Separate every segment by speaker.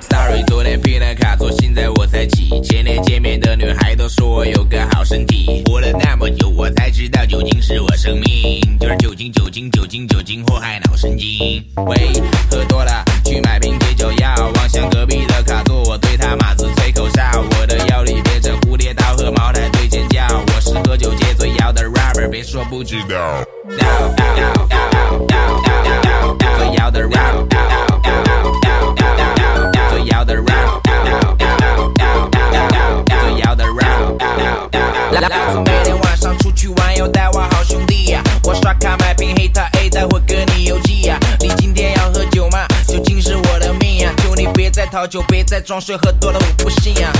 Speaker 1: Sorry，昨天拼了卡座，现在我才起。前天见面的女孩都说我有个好身体。活了那么久，我才知道酒精是我生命。就是酒精，酒精，酒精，酒精祸害脑神经。喂，喝多了去买瓶解酒药。望向隔壁的卡座，我对他马子吹口哨。我的腰里别着蝴蝶刀和茅台对尖叫。我是喝酒解醉药的 rapper，别说不知道。解醉药的 rapper。每天晚上出去玩要带我好兄弟呀，我刷卡买瓶黑桃 A 待会跟你邮寄呀。你今天要喝酒吗？酒精是我的命呀，求你别再讨酒，别再装睡，喝多了我不信呀。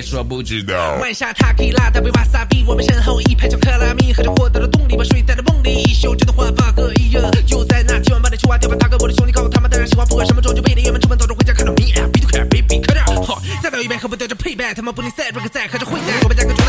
Speaker 1: 别说不知道。
Speaker 2: 晚霞塔 K 拉搭配瓦萨比，我们身后一排叫克拉米，喝着获得了动力，把睡在了梦里，一宿真的焕发个一呀。就在那今晚八点去挖掉吧，大哥，我的兄弟，告诉他们当然喜欢，不管什么装就背离，原本出门走着回家看到你，比都快，baby 快点，好，再倒一杯，喝不掉就 payback，他们不能再 break 再喝着混蛋。